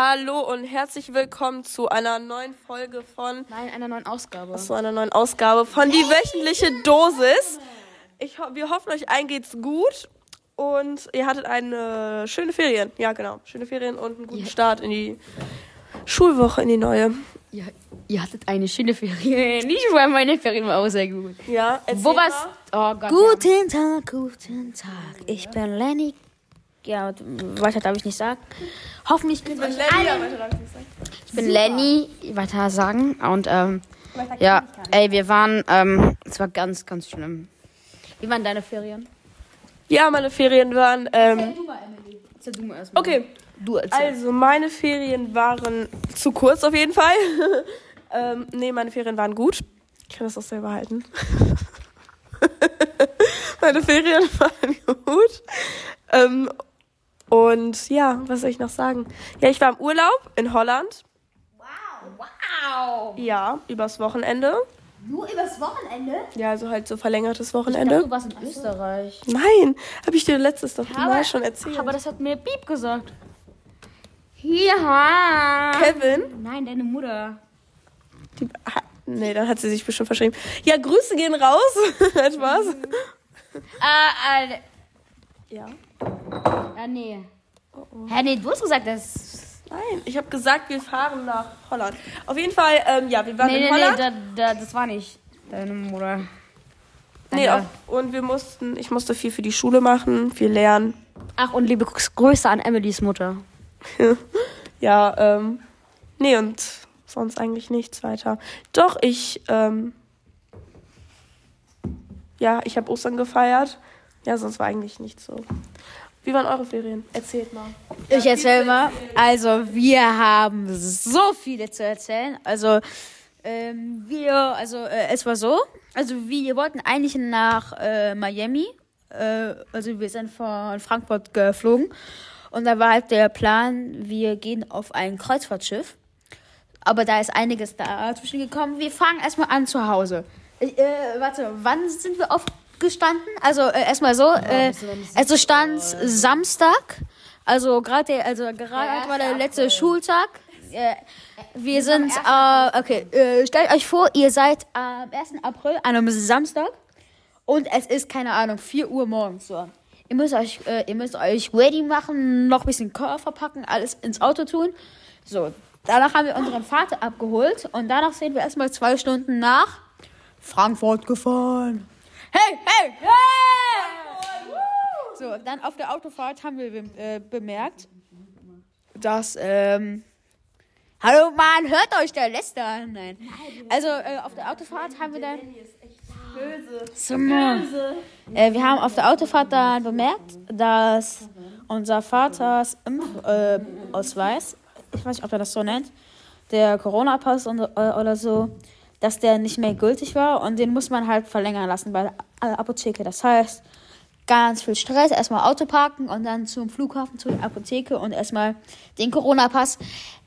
Hallo und herzlich willkommen zu einer neuen Folge von Nein, einer neuen Ausgabe. zu einer neuen Ausgabe von die wöchentliche Dosis. Ich, ho wir hoffen, euch allen geht's gut und ihr hattet eine schöne Ferien. Ja, genau, schöne Ferien und einen guten Ja. Start in die Schulwoche, in die neue. Ihr, ihr hattet eine schöne Ferien. Nicht weil meine Ferien war auch sehr gut. Ja, Wo warst mal. Oh Gott. Guten Tag, guten Tag. Ich bin Lenny. Ja, weiter darf ich nicht sagen. Hoffentlich euch allen. Ich bin Lenny. Weiter sagen. Und ähm, ja, ey, wir waren, ähm, es war ganz, ganz schlimm. Wie waren deine Ferien? Ja, meine Ferien waren. Ähm, du mal, Emily. Erzähl du mal erstmal. okay, Du erzähl. also meine Ferien waren zu kurz auf jeden Fall. ähm, nee, meine Ferien waren gut. Ich kann das auch selber halten. meine Ferien waren gut. Ähm, und ja, was soll ich noch sagen? Ja, ich war im Urlaub in Holland. Wow. Ja, übers Wochenende. Nur übers Wochenende? Ja, also halt so verlängertes Ich dachte, Wochenende. du warst in Österreich. Nein, habe ich dir letztes doch Aber- mal schon erzählt. Aber das hat mir Piep gesagt. Ja. Kevin? Nein, deine Mutter. Die, ha, nee, dann hat sie sich bestimmt verschrieben. Ja, Grüße gehen raus. Hat Spaß. Ah, äh, Ja. Ah, nee. Hä, nee, du hast gesagt, das. Nein, ich habe gesagt, wir fahren nach Holland. Auf jeden Fall, ähm, ja, wir waren Nee, in nee, nee, Holland. da, da, das war nicht deine Mutter. nee, Danke. auf, und wir mussten, ich musste viel für die Schule machen, viel lernen. Ach, und liebe Grüße an Emilys Mutter. Ja, ähm, nee, und sonst eigentlich nichts weiter. Doch, ich, ähm, ja, ich habe Ostern gefeiert. Ja, sonst war eigentlich nichts so. Wie waren eure Ferien? Erzählt mal. Ich erzähl mal. Also, wir haben so viele zu erzählen. Also, ähm, wir, also, äh, es war so. Also, wir wollten eigentlich nach äh, Miami. Äh, also, wir sind von Frankfurt geflogen. Und da war halt der Plan, wir gehen auf ein Kreuzfahrtschiff. Aber da ist einiges dazwischen gekommen. Wir fangen erstmal an zu Hause. Ich, äh, warte, wann sind wir aufgestanden? Also äh, erstmal so, äh, also stand Samstag, also gerade also gerade war der letzte Schultag. Äh, wir sind, äh, okay, äh, stellt euch vor, ihr seid am 1. April, an einem Samstag und es ist, keine Ahnung, 4 Uhr morgens so. Ihr müsst euch, äh, ihr müsst euch ready machen, noch ein bisschen Koffer packen, alles ins Auto tun. So, danach haben wir unseren Vater abgeholt und danach sind wir erstmal zwei Stunden nach Frankfurt gefahren. Hey, hey, hey! So, dann auf der Autofahrt haben wir äh, bemerkt, dass, ähm, Hallo Mann, hört euch der Lester. Nein. Also äh, auf der Autofahrt haben wir dann. Böse. Äh, wir haben auf der Autofahrt dann bemerkt, dass unser Vaters Impfausweis, äh, ich weiß nicht, ob er das so nennt, der Corona-Pass äh, oder so, dass der nicht mehr gültig war und den muss man halt verlängern lassen bei der Apotheke. Das heißt, ganz viel Stress, erstmal Auto parken und dann zum Flughafen, zur Apotheke und erstmal den Corona-Pass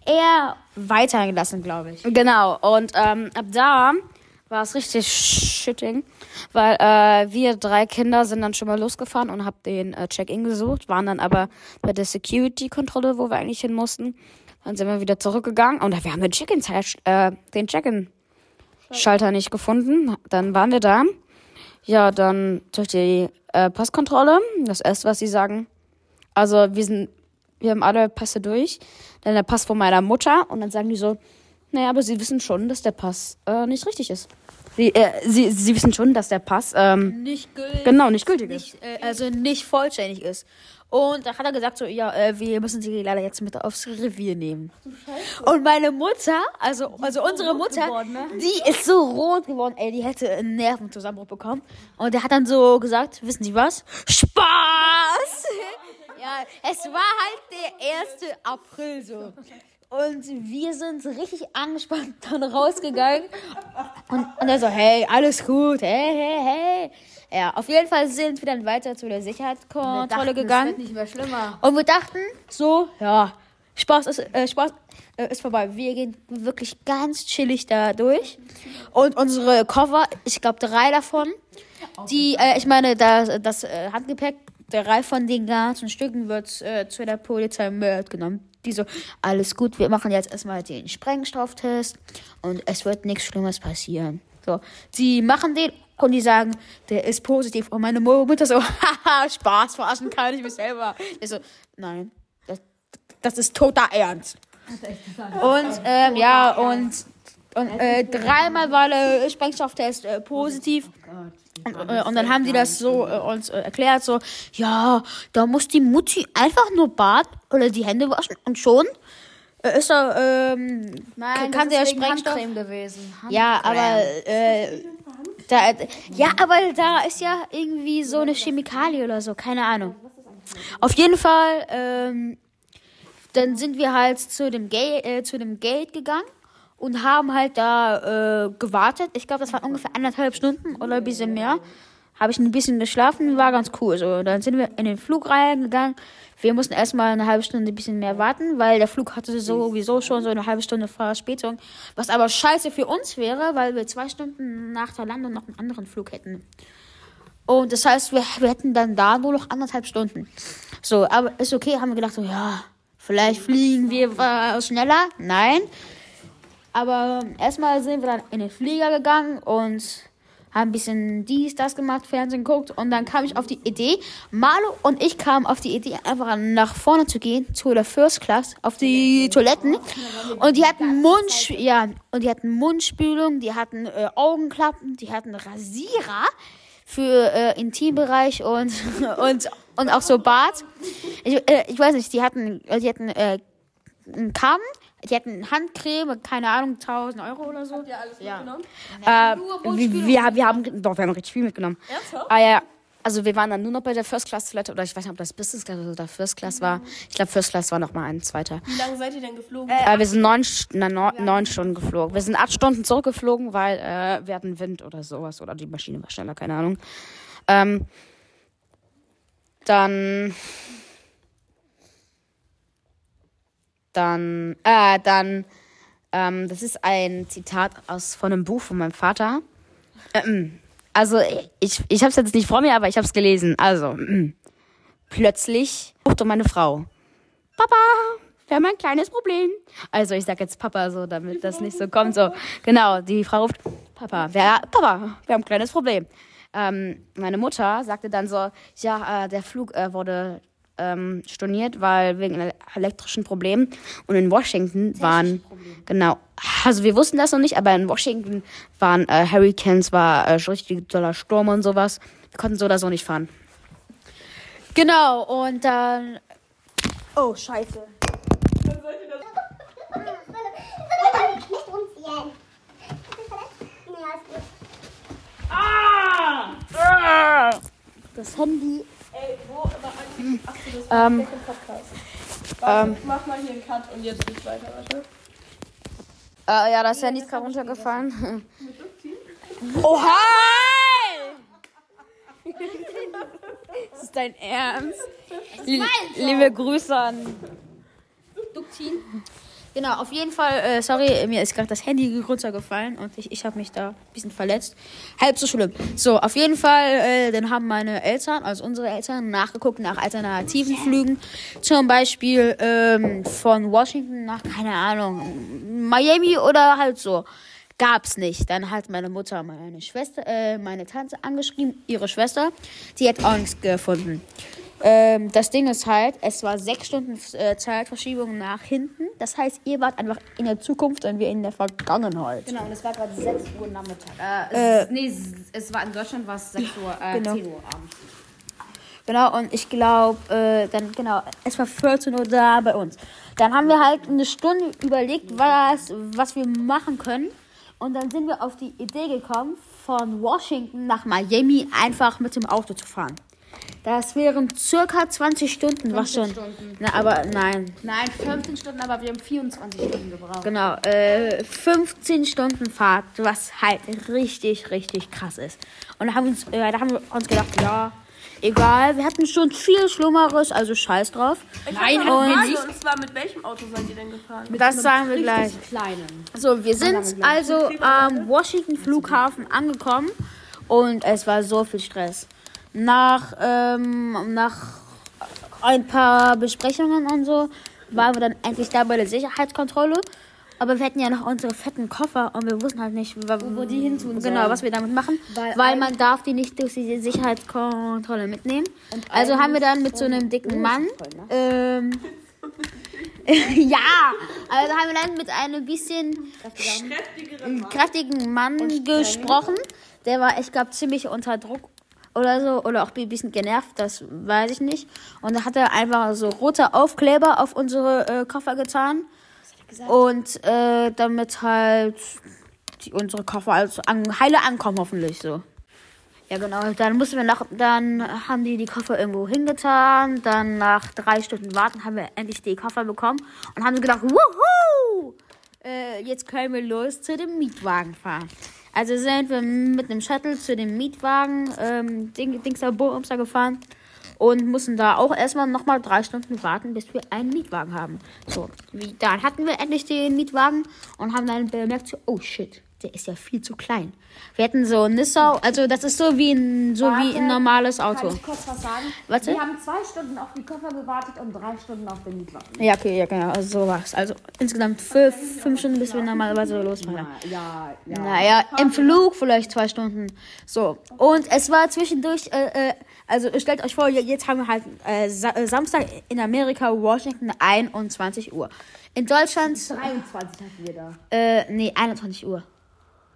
eher weiterhin lassen, glaube ich. Genau, und ähm, ab da war es richtig shitting, weil äh, wir drei Kinder sind dann schon mal losgefahren und haben den äh, Check-in gesucht, waren dann aber bei der Security-Kontrolle, wo wir eigentlich hin mussten. Dann sind wir wieder zurückgegangen und wir haben den Check-in, äh, den Check-in-Schalter nicht gefunden. Dann waren wir da. Ja, dann durch die äh, Passkontrolle. Das erste, was sie sagen. Also wir sind, wir haben alle Pässe durch. Dann der Pass von meiner Mutter und dann sagen die so, naja, aber sie wissen schon, dass der Pass äh, nicht richtig ist. Sie, äh, sie, sie wissen schon, dass der Pass ähm, Nicht gültig. genau nicht gültig ist. Nicht, äh, also nicht vollständig ist. Und da hat er gesagt so, ja, äh, wir müssen sie leider jetzt mit aufs Revier nehmen. Und meine Mutter, also, also unsere Mutter, die ist so rot geworden, ey, die hätte einen Nervenzusammenbruch bekommen. Und der hat dann so gesagt, wissen Sie was? Spaß! ja, es war halt der 1. April so. Und wir sind richtig angespannt dann rausgegangen. Und, und er so, hey, alles gut, hey, hey, hey. Ja, auf jeden Fall sind wir dann weiter zu der Sicherheitskontrolle gegangen. nicht mehr schlimmer. Und wir dachten so, ja, Spaß ist, äh, Spaß äh, ist vorbei. Wir gehen wirklich ganz chillig da durch. Und unsere Koffer, ich glaube drei davon, die, äh, ich meine, das, das äh, Handgepäck drei von den ganzen Stücken wird äh, zu der Polizei mitgenommen. Die so, alles gut, wir machen jetzt erstmal den Sprengstofftest und es wird nichts Schlimmes passieren. So, sie machen den und die sagen, der ist positiv. Und meine Mutter so, haha, Spaß, verarschen kann ich mich selber. Ich so, nein, das, das ist toter Ernst. Und, ähm, ja, und, und äh, dreimal war der Sprengstofftest äh, positiv. Und, äh, und dann haben die das so äh, uns äh, erklärt, so, ja, da muss die Mutti einfach nur baden oder die Hände waschen und schon äh, ist er, ähm, Nein, kann der Sprengstoff... Handcreme gewesen. Ja, aber, äh, da, ja, aber da ist ja irgendwie so eine Chemikalie oder so, keine Ahnung. Auf jeden Fall, ähm, dann sind wir halt zu dem, Gate, äh, zu dem Gate gegangen und haben halt da äh, gewartet. Ich glaube, das waren ungefähr anderthalb Stunden oder ein bisschen mehr. Habe ich ein bisschen geschlafen, war ganz cool. So, dann sind wir in den Flug reingegangen. Wir mussten erstmal eine halbe Stunde ein bisschen mehr warten, weil der Flug hatte sowieso schon so eine halbe Stunde Verspätung. Was aber scheiße für uns wäre, weil wir zwei Stunden nach der Landung noch einen anderen Flug hätten. Und das heißt, wir, wir hätten dann da nur noch anderthalb Stunden. So, aber ist okay, haben wir gedacht, so, ja, vielleicht fliegen wir schneller. Nein. Aber erstmal sind wir dann in den Flieger gegangen und haben ein bisschen dies, das gemacht, Fernsehen geguckt und dann kam ich auf die Idee, Marlo und ich kamen auf die Idee, einfach nach vorne zu gehen, zu der First Class, auf die Toiletten und die hatten Mund, ja, und die hatten Mundspülung, die hatten äh, Augenklappen, die hatten Rasierer für äh, Intimbereich und, und, und auch so Bart. Ich, äh, ich weiß nicht, die hatten, die hatten äh, einen Kamm, die hatten Handcreme, keine Ahnung, 1000 Euro oder so. Ja, alles mitgenommen. Äh, wir, wir, wir haben, doch, wir haben richtig viel mitgenommen. Ernsthaft? Ah ja, also wir waren dann nur noch bei der First Class Toilette oder ich weiß nicht, ob das Business Class oder First Class war. Ich glaube First Class war noch mal ein zweiter. Wie lange seid ihr denn geflogen? Äh, wir sind neun, na, neun, neun Stunden geflogen. Wir sind acht Stunden zurückgeflogen, weil äh, wir hatten Wind oder sowas oder die Maschine war schneller, keine Ahnung. Ähm, dann dann äh, dann ähm, das ist ein Zitat aus von einem Buch von meinem Vater. Ähm, also ich ich habe es jetzt nicht vor mir, aber ich habe es gelesen. Also mm. plötzlich ruft meine Frau. Papa, wir haben ein kleines Problem. Also ich sag jetzt Papa so, damit das nicht so kommt. So genau, die Frau ruft Papa, wer, Papa, wir haben ein kleines Problem. Ähm, meine Mutter sagte dann so, ja, äh, der Flug äh, wurde ähm, storniert, weil wegen ele- elektrischen Problemen. Und in Washington waren genau, also wir wussten das noch nicht, aber in Washington waren äh, Hurricanes, war äh, richtig doller Sturm und sowas. Wir konnten so oder so nicht fahren. Genau, und dann. Oh, scheiße. Gut. Das Handy. Ey, wo immer eigentlich? Achso, das Ähm, ist ein Podcast. Warte, ich mach mal hier einen Cut und jetzt geht's weiter, warte. Äh, ja, das Handy ist gerade runtergefallen. Oha! Das ist dein Ernst? Lie- Liebe Grüße an. Genau, auf jeden Fall, äh, sorry, mir ist gerade das Handy runtergefallen und ich, ich habe mich da ein bisschen verletzt. Halb so schlimm. So, auf jeden Fall, äh, dann haben meine Eltern, also unsere Eltern, nachgeguckt nach alternativen Flügen. Zum Beispiel ähm, von Washington nach, keine Ahnung, Miami oder halt so. Gab's nicht. Dann hat meine Mutter meine Schwester, äh, meine Tante angeschrieben, ihre Schwester. Die hat auch nichts gefunden. Ähm, das Ding ist halt, es war sechs Stunden äh, Zeitverschiebung nach hinten. Das heißt, ihr wart einfach in der Zukunft und wir in der Vergangenheit. Genau, und es war gerade 6 Uhr Nachmittag. Äh, es, nee, es- es war in Deutschland war es 6 Uhr, äh, Genau. 10 Uhr abends. Genau, und ich glaube, äh, dann, genau, es war 14 Uhr da bei uns. Dann haben wir halt eine Stunde überlegt, was, was wir machen können. Und dann sind wir auf die Idee gekommen, von Washington nach Miami einfach mit dem Auto zu fahren. Das wären circa 20 Stunden, was schon. Stunden. Na, aber nein. Nein, 15 Stunden, aber wir haben 24 Stunden gebraucht. Genau, äh, 15 Stunden Fahrt, was halt richtig, richtig krass ist. Und da haben, wir uns, äh, da haben wir uns gedacht, ja, egal, wir hatten schon viel Schlimmeres, also scheiß drauf. Ich Nein, und- Frage, und zwar, mit welchem Auto seid ihr denn gefahren? Das sagen wir gleich. Kleinen. So, wir sind also am Washington Flughafen angekommen und es war so viel Stress. Nach, ähm, nach ein paar Besprechungen und so waren wir dann endlich da bei der Sicherheitskontrolle. Aber wir hatten ja noch unsere fetten Koffer und wir wussten halt nicht, wo, die hin tun Genau, was wir damit machen. Weil, man darf die nicht durch die Sicherheitskontrolle mitnehmen. Also haben wir dann mit so einem dicken Mann. Ähm, ja, also haben wir dann mit einem bisschen kräftigen Mann gesprochen. Der war, ich glaube, ziemlich unter Druck oder so. Oder auch ein bisschen genervt, das weiß ich nicht. Und da hat er einfach so rote Aufkleber auf unsere äh, Koffer getan. Und äh, damit halt die, unsere Koffer also an, heile ankommen, hoffentlich so. Ja, genau. Dann mussten wir nach, dann haben die die Koffer irgendwo hingetan. Dann nach drei Stunden warten haben wir endlich die Koffer bekommen und haben gedacht, wuhu! Äh, jetzt können wir los zu dem Mietwagen fahren. Also sind wir mit einem Shuttle zu dem Mietwagen ähm, Ding, Dingster Bumster gefahren und mussten da auch erstmal nochmal drei Stunden warten, bis wir einen Mietwagen haben. So, wie, dann hatten wir endlich den Mietwagen und haben dann bemerkt, oh shit, der ist ja viel zu klein. Wir hatten so ein Nissau, also das ist so wie ein, so wie ein normales Auto. Kann ich kurz was sagen? Warte. Wir haben zwei Stunden auf die Koffer gewartet und drei Stunden auf den Mietwagen. Ja, okay, ja, genau, also so war's. Also insgesamt fünf, fünf Stunden, bis wir normalerweise losfahren. Ja, ja. Naja, im Flug vielleicht zwei Stunden. So. Und es war zwischendurch, äh, äh, also stellt euch vor, jetzt haben wir halt äh, äh, Samstag in Amerika, Washington, 21 Uhr. In Deutschland, 23 hatten wir da. äh, nee, 21 Uhr.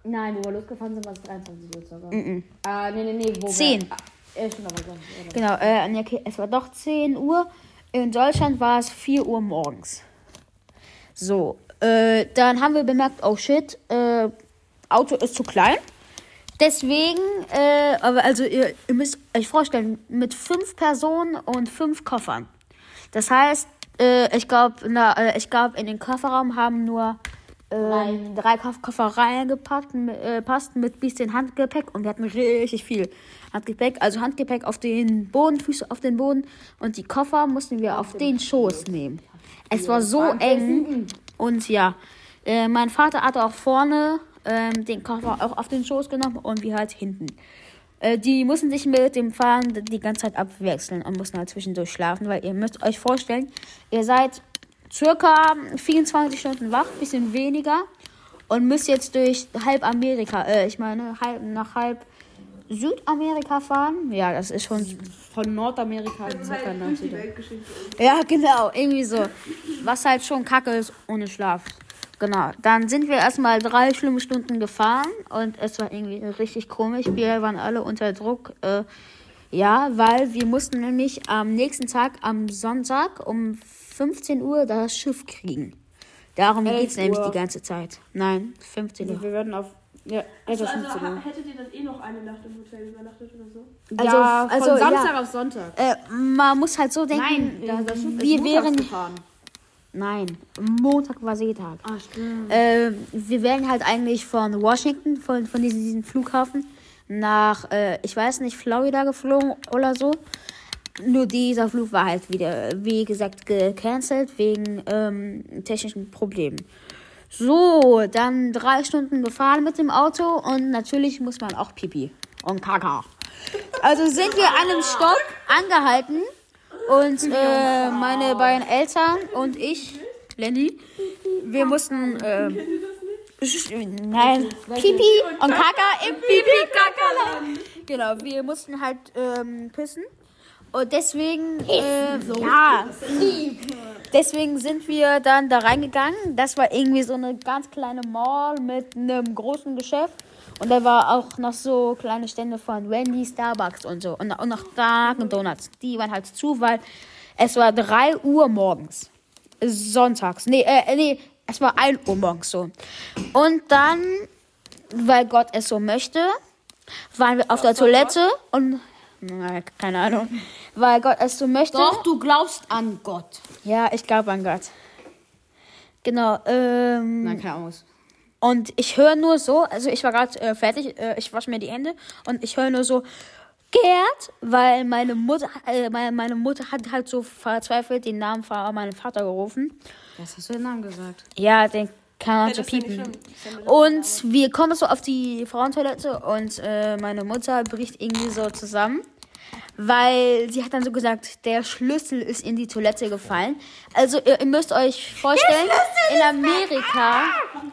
Nein, wo wir losgefahren sind, war es 23 Uhr sogar. Mhm. Äh, nee, nee, nee, wo Zehn. wir... Ah, äh, stimmt aber oder? Genau, äh, okay, es war doch 10 Uhr. In Deutschland war es 4 Uhr morgens. So, äh, dann haben wir bemerkt, oh shit, äh, Auto ist zu klein. Deswegen, äh, aber also ihr, ihr müsst euch vorstellen, mit fünf Personen und fünf Koffern. Das heißt, äh, ich glaube, äh, ich glaube, in den Kofferraum haben nur ähm, drei Koff Koffer reingepackt, äh, passt mit bisschen Handgepäck und wir hatten richtig viel Handgepäck. Also Handgepäck auf den Boden, Füße auf den Boden und die Koffer mussten wir auf den Schoß nehmen. Es war so eng und ja, äh, mein Vater hatte auch vorne ähm, den Koffer auch auf den Schoß genommen und wir halt hinten. Äh, die mussten sich mit dem Fahren die ganze Zeit abwechseln und mussten halt zwischendurch schlafen, weil ihr müsst euch vorstellen, ihr seid circa 24 Stunden wach, bisschen weniger und müsst jetzt durch halb Amerika, äh, ich meine halb nach halb Südamerika fahren. Ja, das ist schon Von Nordamerika circa nach Süden. ja, genau, irgendwie so. Was halt schon kacke ist ohne Schlaf. Genau. Dann sind wir erstmal drei schlimme Stunden gefahren und es war irgendwie richtig komisch. Wir waren alle unter Druck. Äh, ja, weil wir mussten nämlich am nächsten Tag, am Sonntag um 15 Uhr das Schiff kriegen. Darum geht es nämlich die ganze Zeit. Nein, 15 Uhr. Wir werden auf... Ja, also Also, 15 Uhr. hättet ihr dann eh noch eine Nacht im Hotel übernachtet oder so? Also- ja, also, von ja. Samstag auf Sonntag. Äh, man muss halt so denken, Nein, das, das Schiff wir ist montags wären. gefahren. Nein, Montag war Seetag. Ah, stimmt. Äh, wir wären halt eigentlich von Washington, von, von diesem, diesem Flughafen, nach, äh, ich weiß nicht, Florida geflogen oder so. Nur dieser Flug war halt wieder, wie gesagt, gecancelt wegen ähm, technischen Problemen. So, dann drei Stunden gefahren mit dem Auto und natürlich muss man auch Pipi und Kaka. Also sind wir an einem Stopp angehalten und äh, meine beiden Eltern und ich, Lenny, wir mussten äh, nein, Pipi und Kaka im Pipi-Kaka. Genau, wir mussten halt ähm, pissen. Und deswegen, äh, ja, deswegen sind wir dann da reingegangen. Das war irgendwie so eine ganz kleine Mall mit einem großen Geschäft. Und da war auch noch so kleine Stände von Wendy, Starbucks und so. Und, und noch Dunkin' Donuts. Die waren halt zu, weil es war 3 Uhr morgens. Sonntags. Nee, äh, nee, es war 1 Uhr morgens so. Und dann, weil Gott es so möchte, waren wir auf der Toilette und. Keine Ahnung. Weil Gott es so möchte. Doch, du glaubst an Gott. Ja, ich glaube an Gott. Genau. Ähm, Nein, keine Ahnung. und ich höre nur so, also ich war gerade äh, fertig, äh, ich wasche mir die Hände und ich höre nur so, Gerd, weil meine Mutter, äh, meine, meine Mutter hat halt so verzweifelt den Namen von meinem Vater gerufen. Was hast du den Namen gesagt? Ja, den kann man Ja, so piepen. Und wir kommen so auf die Frauentoilette und äh, meine Mutter bricht irgendwie so zusammen. Weil sie hat dann so gesagt, der Schlüssel ist in die Toilette gefallen. Also ihr, ihr müsst euch vorstellen, in Amerika,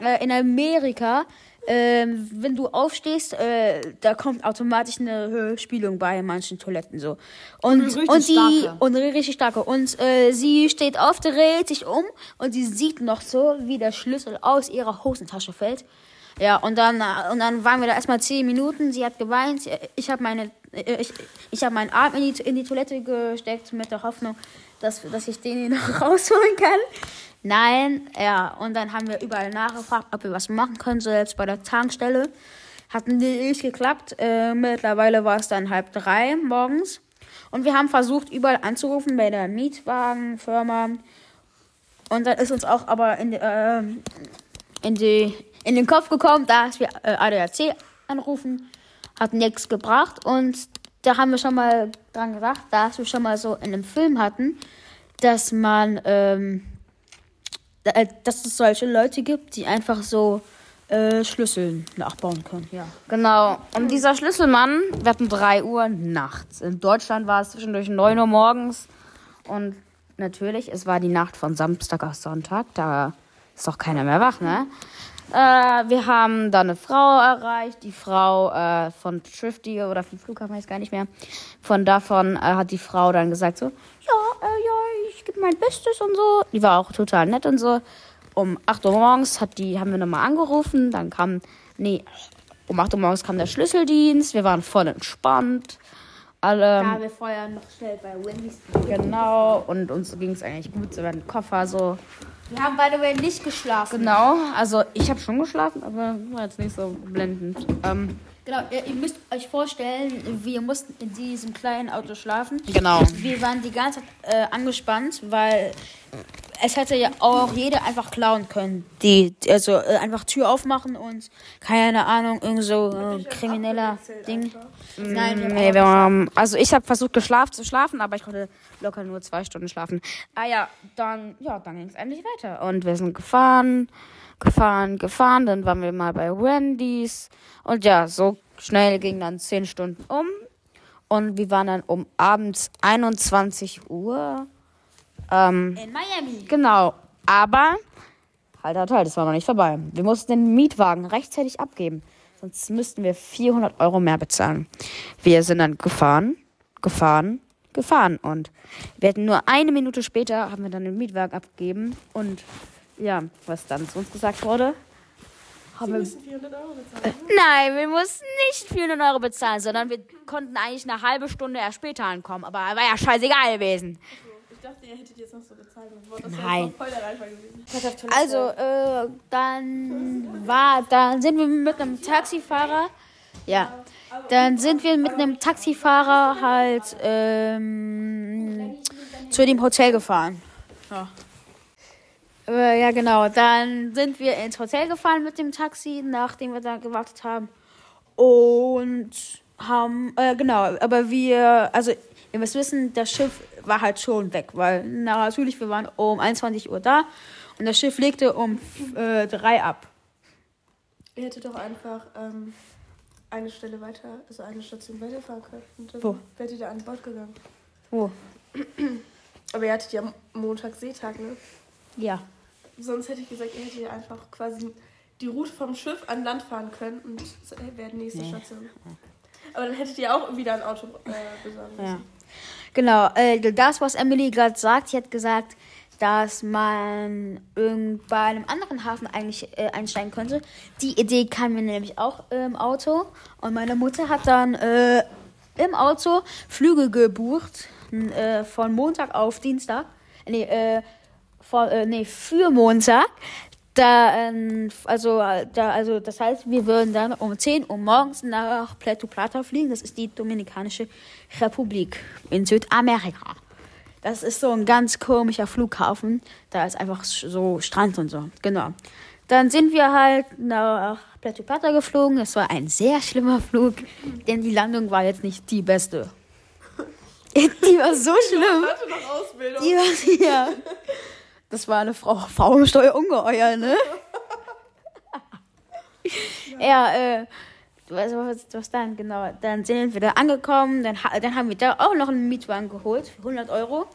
äh, in Amerika, ähm, wenn du aufstehst, äh, da kommt automatisch eine äh, Spülung bei manchen Toiletten so. Und, und die starke. und eine richtig starke. Und äh, sie steht auf, dreht sich um und sie sieht noch so, wie der Schlüssel aus ihrer Hosentasche fällt. Ja, und dann, äh, und dann waren wir da erstmal zehn Minuten. Sie hat geweint. Ich habe meine, äh, ich, ich habe meinen Arm in die, in die Toilette gesteckt mit der Hoffnung, dass, dass ich den hier noch rausholen kann. Nein, ja. Und dann haben wir überall nachgefragt, ob wir was machen können, selbst bei der Tankstelle. Hat nicht geklappt. Äh, mittlerweile war es dann halb drei morgens. Und wir haben versucht, überall anzurufen bei der Mietwagenfirma. Und dann ist uns auch aber in, äh, in, die, in den Kopf gekommen, dass wir äh, ADAC anrufen. Hat nichts gebracht. Und da haben wir schon mal dran gedacht, dass wir schon mal so in einem Film hatten, dass man, ähm, äh, dass es solche Leute gibt, die einfach so äh, Schlüssel nachbauen können. Ja. Genau. Und dieser Schlüsselmann, wir hatten 3 Uhr nachts. In Deutschland war es zwischendurch 9 Uhr morgens. Und natürlich, es war die Nacht von Samstag auf Sonntag. Da ist doch keiner mehr wach, ne? Äh, wir haben da eine Frau erreicht, die Frau äh, von Trifty oder vom Flughafen, weiß gar nicht mehr. Von davon äh, hat die Frau dann gesagt so, ja, äh, ja, ich gebe mein Bestes und so. Die war auch total nett und so. Um 8 Uhr morgens hat die, haben wir nochmal angerufen, dann kam, nee, um 8 Uhr morgens kam der Schlüsseldienst, wir waren voll entspannt. Alle, wir vorher noch schnell bei Wendy's. genau, und uns ging es eigentlich gut, so wir hatten Koffer, so. Wir haben by the way nicht geschlafen. Genau, also ich habe schon geschlafen, aber war jetzt nicht so blendend. Ähm, Genau, ihr, ihr müsst euch vorstellen, wir mussten in diesem kleinen Auto schlafen. Genau. Wir waren die ganze Zeit äh, angespannt, weil es hätte ja auch jeder einfach klauen können. Die, also äh, einfach Tür aufmachen und keine Ahnung, irgend so äh, krimineller Ding. Nein, wir haben Nee, wir haben, also ich habe versucht geschlafen zu schlafen, aber ich konnte locker nur zwei Stunden schlafen. Ah ja, dann, ja, dann ging es endlich weiter. Und wir sind gefahren, gefahren, gefahren. Dann waren wir mal bei Wendy's. Und ja, so schnell ging dann zehn Stunden um. Und wir waren dann um abends 21 Uhr. Ähm, in Miami. Genau. Aber, halt, halt, halt, das war noch nicht vorbei. Wir mussten den Mietwagen rechtzeitig abgeben. Sonst müssten wir 400 Euro mehr bezahlen. Wir sind dann gefahren, gefahren, gefahren. Und wir hatten nur eine Minute später, haben wir dann den Mietwagen abgegeben. Und ja, was dann zu uns gesagt wurde. Haben wir, müssen 400 Euro bezahlen. nein, wir mussten nicht 400 Euro bezahlen, sondern wir konnten eigentlich eine halbe Stunde erst später ankommen. Aber war ja scheißegal gewesen. Ich dachte, ihr hättet jetzt noch so bezahlt. Das Nein. voll der Reinfall gewesen. Also, äh, dann war, dann sind wir mit einem Taxifahrer, ja, dann sind wir mit einem Taxifahrer halt ähm, zu dem Hotel gefahren. Ja. Äh, ja, genau. Dann sind wir ins Hotel gefahren mit dem Taxi, nachdem wir da gewartet haben. Und haben, äh, genau, aber wir, also, ihr müsst wissen, das Schiff war halt schon weg, weil na, natürlich, wir waren um 21 Uhr da und das Schiff legte um äh, drei ab. Ihr hättet doch einfach ähm, eine Stelle weiter, also eine Station weiterfahren können. Und dann Wo? wärt ihr da an Bord gegangen. Wo? Aber ihr hattet ja Montag Seetag, ne? Ja. Sonst hätte ich gesagt, ihr hättet ja einfach quasi die Route vom Schiff an Land fahren können und ey, wäre die nächste Station. Aber dann hättet ihr auch wieder ein Auto äh, besorgen müssen. Ja. Genau, äh, das, was Emily gerade sagt, sie hat gesagt, dass man bei einem anderen Hafen eigentlich äh, einsteigen könnte. Die Idee kam mir nämlich auch im Auto. Und meine Mutter hat dann äh, im Auto Flüge gebucht äh, von Montag auf Dienstag. Nee, äh, von, äh, nee für Montag. Da, ähm, also, äh, da, also, das heißt, wir würden dann um 10 Uhr morgens nach Puerto Plata fliegen. Das ist die Dominikanische Republik in Südamerika. Das ist so ein ganz komischer Flughafen. Da ist einfach so Strand und so. Genau. Dann sind wir halt nach Puerto Plata geflogen. Es war ein sehr schlimmer Flug, denn die Landung war jetzt nicht die beste. Die war so schlimm. Hatte noch Ausbildung. Die war, ja. Das war eine Frau Faulsteuer ungeheuer, ne? ja, äh, was, was, was dann, genau. Dann sind wir da angekommen, dann, dann haben wir da auch noch einen Mietwagen geholt für 100 Euro,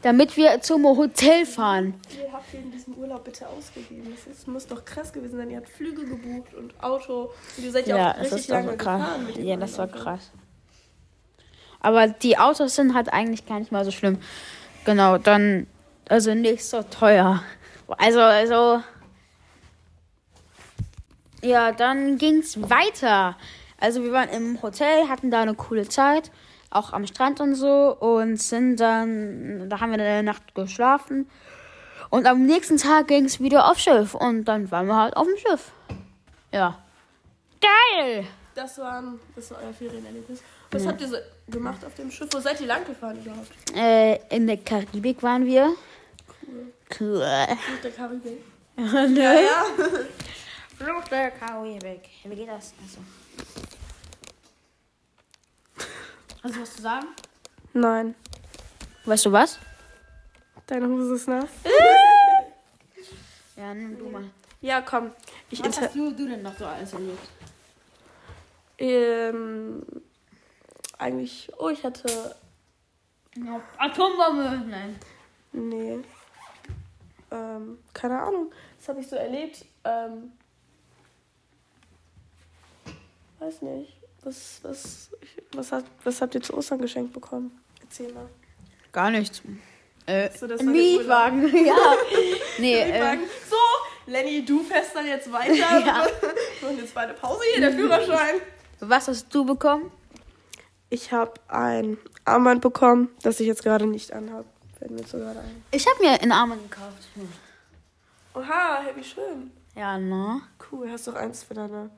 damit wir zum Hotel fahren. Wie habt ihr in diesem Urlaub bitte ausgegeben? Das ist, muss doch krass gewesen sein. Ihr habt Flüge gebucht und Auto. Und ihr seid ja, Ja, auch das richtig ist doch lange so krass. gefahren. Mit Ja, das war krass. Aber die Autos sind halt eigentlich gar nicht mal so schlimm. Genau, dann, also nicht so teuer. Also, also. Ja, dann ging's weiter. Also wir waren im Hotel, hatten da eine coole Zeit, auch am Strand und so und sind dann, da haben wir eine Nacht geschlafen und am nächsten Tag ging's wieder aufs Schiff und dann waren wir halt auf dem Schiff. Ja. Geil! Das, waren, das war euer Ferienerlebnis. Was habt ihr so gemacht auf dem Schiff? Wo seid ihr lang gefahren überhaupt? Äh, in der Karibik waren wir. Cool. Mit der Karibik. Nö. Ja, ja. Fluch der Karibik. Wie geht das? Also. Hast du was zu sagen? Nein. Weißt du was? Deine Hose ist nass. Ja, nimm du mal. Ja, komm. Ich Was hast du, du denn noch so alles erlebt? ähm, eigentlich. Oh, ich hatte. Atombombe! Nein. Nee. Ähm, keine Ahnung. Das habe ich so erlebt. Ähm, weiß nicht. Was, was, was, hat, was habt ihr zu Ostern geschenkt bekommen? Erzähl mal. Gar nichts. Äh, So, ein Mietwagen, ja. Nee, äh, sagen, so, Lenny, du fährst dann jetzt weiter. ja. Und jetzt war eine Pause hier, der Führerschein. was hast du bekommen? Ich habe ein Armband bekommen, das ich jetzt gerade nicht anhabe. Fällt mir jetzt so gerade ein. Ich habe mir einen Armen gekauft. Oha, hey, wie schön. Ja, ne? Cool, hast doch eins für deine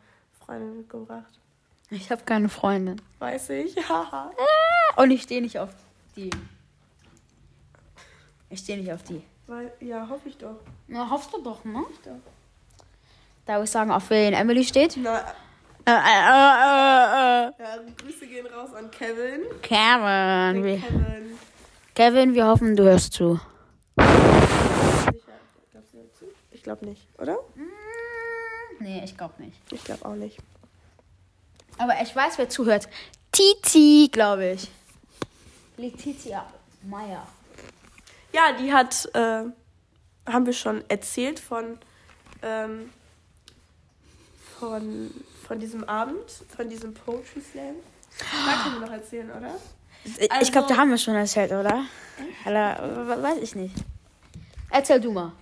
Freundin mitgebracht. Ich habe keine Freundin. Weiß ich. Haha. Und ich stehe nicht auf die. Ich stehe nicht auf die. Weil, ja, hoffe ich doch. Na, hoffst du doch, ne? doch. Darf ich sagen, auf wen Emily steht? Na, Äh, äh, äh, äh, ja, Grüße gehen raus an Kevin. Kevin. Kevin. Kevin, wir hoffen, du hörst zu. Sicher. Glaubst du dazu? Ich glaube nicht, oder? Nee, ich glaube nicht. Ich glaube auch nicht. Aber ich weiß, wer zuhört. Titi, glaube ich. Letizia Meyer. Ja, die hat, äh, haben wir schon erzählt von, ähm, von, von diesem Abend, von diesem Poetry Slam. Da können wir noch erzählen, oder? ich glaube, Also- da haben wir schon erzählt, oder? Hallo, we- weiß ich nicht. Erzähl du mal.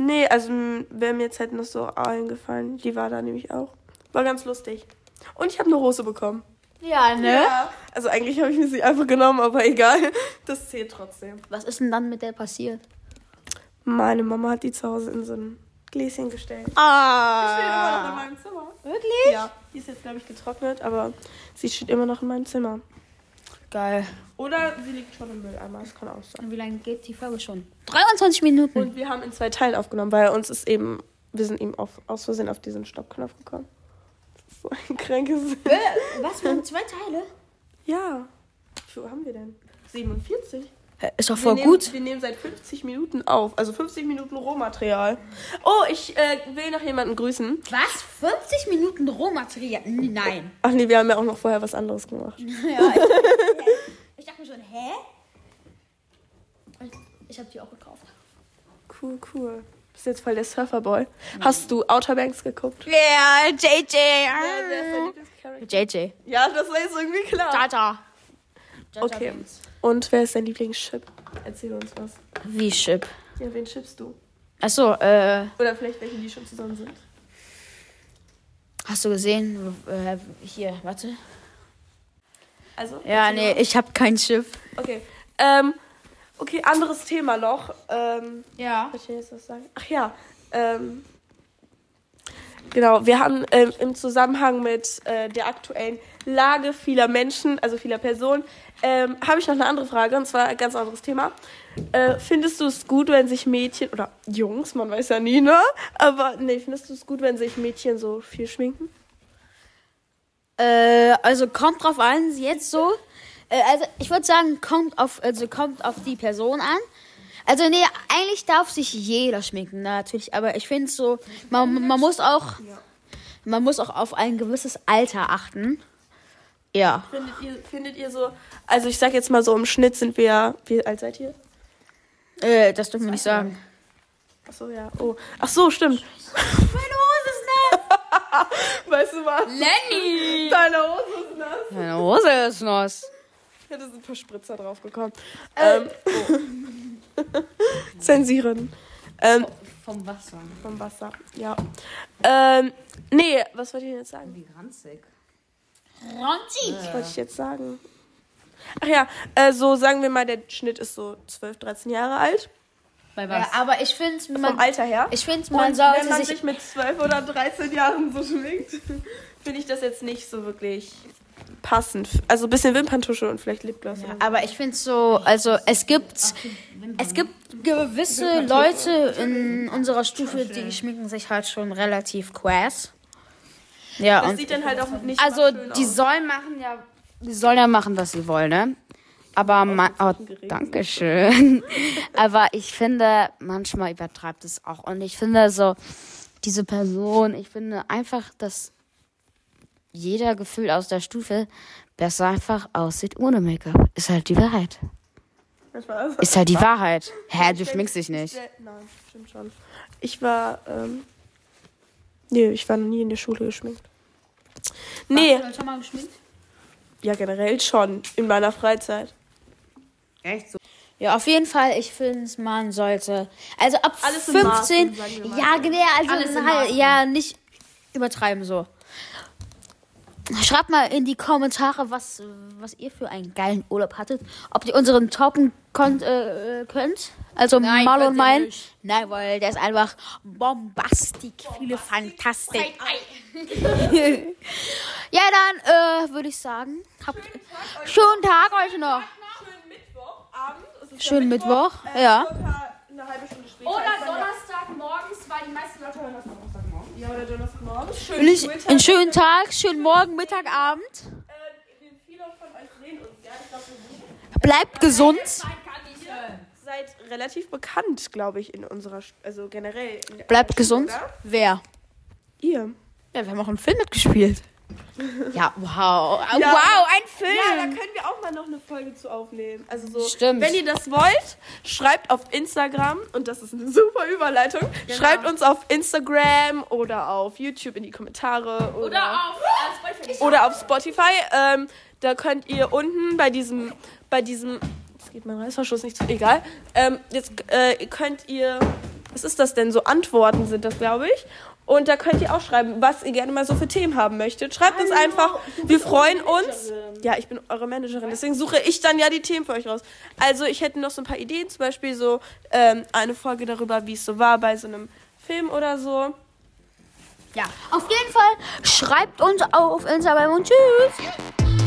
Nee, also wäre mir jetzt halt noch so eingefallen. Die war da nämlich auch. War ganz lustig. Und ich habe eine Hose bekommen. Ja, ne? Ja. Also eigentlich habe ich mir sie einfach genommen, aber egal. Das zählt trotzdem. Was ist denn dann mit der passiert? Meine Mama hat die zu Hause in so ein Gläschen gestellt. Die steht immer noch in Ah. meinem Zimmer. Wirklich? Ja. Die ist jetzt, glaube ich, getrocknet, aber sie steht immer noch in meinem Zimmer. Geil. Oder sie liegt schon im Mülleimer, das kann auch sein. Und wie lange geht die Folge schon? 23 Minuten. Und wir haben in zwei Teilen aufgenommen, weil uns ist eben, wir sind eben auf, aus Versehen auf diesen Stoppknopf gekommen. Das ist so ein krankes. Was? Wir haben zwei Teile? Ja. Wie viel Uhr haben wir denn? 47. Ist doch Wir voll nehmen, gut. Wir nehmen seit 50 Minuten auf. Also 50 Minuten Rohmaterial. Oh, ich äh, will noch jemanden grüßen. Was? 50 Minuten Rohmaterial? Nein. Ach nee, wir haben ja auch noch vorher was anderes gemacht. Ja, ich, ich dachte mir schon, hä? Ich, ich habe die auch gekauft. Cool, cool. Bist jetzt voll der Surferboy. Hast du Outer Banks geguckt? Ja, JJ. wer ist dein Lieblingscharakter? JJ. Ja, das war jetzt irgendwie klar. Tata. Okay. Und wer ist dein Lieblingschip? Erzähl uns was. Wie Chip? Ja, wen chippst du? Achso, äh, Oder vielleicht welche, die schon zusammen sind. hast du gesehen? Äh, hier, warte. Also? Ja, nee, mal. ich habe kein Schiff. Okay. Ähm, okay, anderes Thema noch. Ähm, Ja. soll ich jetzt was sagen? Ach ja. Ähm, genau, wir haben ähm, im Zusammenhang mit äh, der aktuellen Lage vieler Menschen, also vieler Personen, ähm, habe ich noch eine andere Frage, und zwar ein ganz anderes Thema. Äh, findest du es gut, wenn sich Mädchen, oder Jungs, man weiß ja nie, ne? Aber nee, findest du es gut, wenn sich Mädchen so viel schminken? Äh, also kommt drauf an, jetzt so. Äh, also ich würde sagen, kommt auf, also kommt auf die Person an. Also nee, eigentlich darf sich jeder schminken, natürlich. Aber ich finde so, man, man muss auch, man muss auch auf ein gewisses Alter achten. Ja. Findet ihr, findet ihr so, also ich sag jetzt mal so, im Schnitt sind wir, wie alt seid ihr? Äh, das dürfen wir nicht sagen. Ach so, ja. Oh. Ach so, stimmt. Meine Hose ist nass. Weißt du was? Lenny! Deine Hose ist nass. Meine Hose ist nass. Ja, da sind ein paar Spritzer drauf gekommen. Ähm, Zensieren. Ähm, Vom Wasser. vom Wasser, ja. Ähm, nee, was wollte ich denn jetzt sagen? Wie ranzig. Was wollte ich jetzt sagen? Ach ja, äh, so sagen wir mal, der Schnitt ist so 12, 13 Jahre alt. Bei was? Ja, aber ich finde, Vom man, Alter her. ich finde, Und man wenn sollte man sich, sich mit 12 oder 13 Jahren so schminkt, finde ich das jetzt nicht so wirklich passend. Also ein bisschen Wimperntusche und vielleicht Lipgloss. so. aber ich finde so, also es gibt, es gibt gewisse Leute in unserer Stufe, die schminken sich halt schon relativ quass. Ja, Das sieht dann halt auch nicht Also, die sollen machen ja. Die sollen ja machen, was sie wollen, ne? Aber man. Oh, danke schön. Aber ich finde, manchmal übertreibt es auch. Und ich finde so, diese Person, ich finde einfach, dass jeder Gefühl aus der Stufe besser einfach aussieht ohne Make-up. Ist halt die Wahrheit. Ist halt die Wahrheit. Hä, du schminkst dich nicht. Nein, stimmt schon. Ich war, ähm, nee, ich war noch nie in der Schule geschminkt. Nee, schon mal geschminkt? ja generell schon, in meiner Freizeit. Echt so? Ja, auf jeden Fall, ich finde, man sollte. Also ab Alles in 15. Maßen, ja, genau, also Alles in halt, ja, nicht übertreiben so. Schreibt mal in die Kommentare, was, was ihr für einen geilen Urlaub hattet. Ob ihr unseren toppen konnt, äh, äh, könnt. Also Nein, Mal und könnt mein. nicht. Nein, weil der ist einfach bombastik. Viele Fantastik. ja, dann äh, würde ich sagen, habt schönen Tag euch noch. Schönen Mittwochabend. Ist Schönen Mittwoch, ja. Eine halbe Stunde später. Oder Donnerstag morgens, weil die meisten Leute hören das. Ja, oder Donnerstagmorgen. Schönen ich einen schönen Tag, schönen Morgen, Mittag, Abend. Äh, viele von euch sehen uns, ja. Ich glaube, wir sind Bleibt gesund. seid relativ bekannt, glaube ich, in unserer, also generell. Bleibt gesund. Wer? Ihr. Ja, wir haben auch einen Film mitgespielt. Ja, wow. Ja. Wow, ein Film. Ja, da können wir auch mal noch eine Folge zu aufnehmen. Also so, Stimmt. wenn ihr das wollt, schreibt auf Instagram und das ist eine super Überleitung. Genau. Schreibt uns auf Instagram oder auf YouTube in die Kommentare oder, auf oder auf Spotify. Ähm, da könnt ihr unten bei diesem bei diesem jetzt geht mein Reißverschluss nicht zu egal. Ähm, jetzt äh, könnt ihr was ist das denn so Antworten sind das glaube ich. Und da könnt ihr auch schreiben, was ihr gerne mal so für Themen haben möchtet. Schreibt uns einfach. Wir freuen uns. Ja, ich bin eure Managerin. Deswegen suche ich dann ja die Themen für euch raus. Also ich hätte noch so ein paar Ideen. Zum Beispiel so ähm, eine Folge darüber, wie es so war bei so einem Film oder so. Ja, auf jeden Fall schreibt uns auf Instagram und tschüss.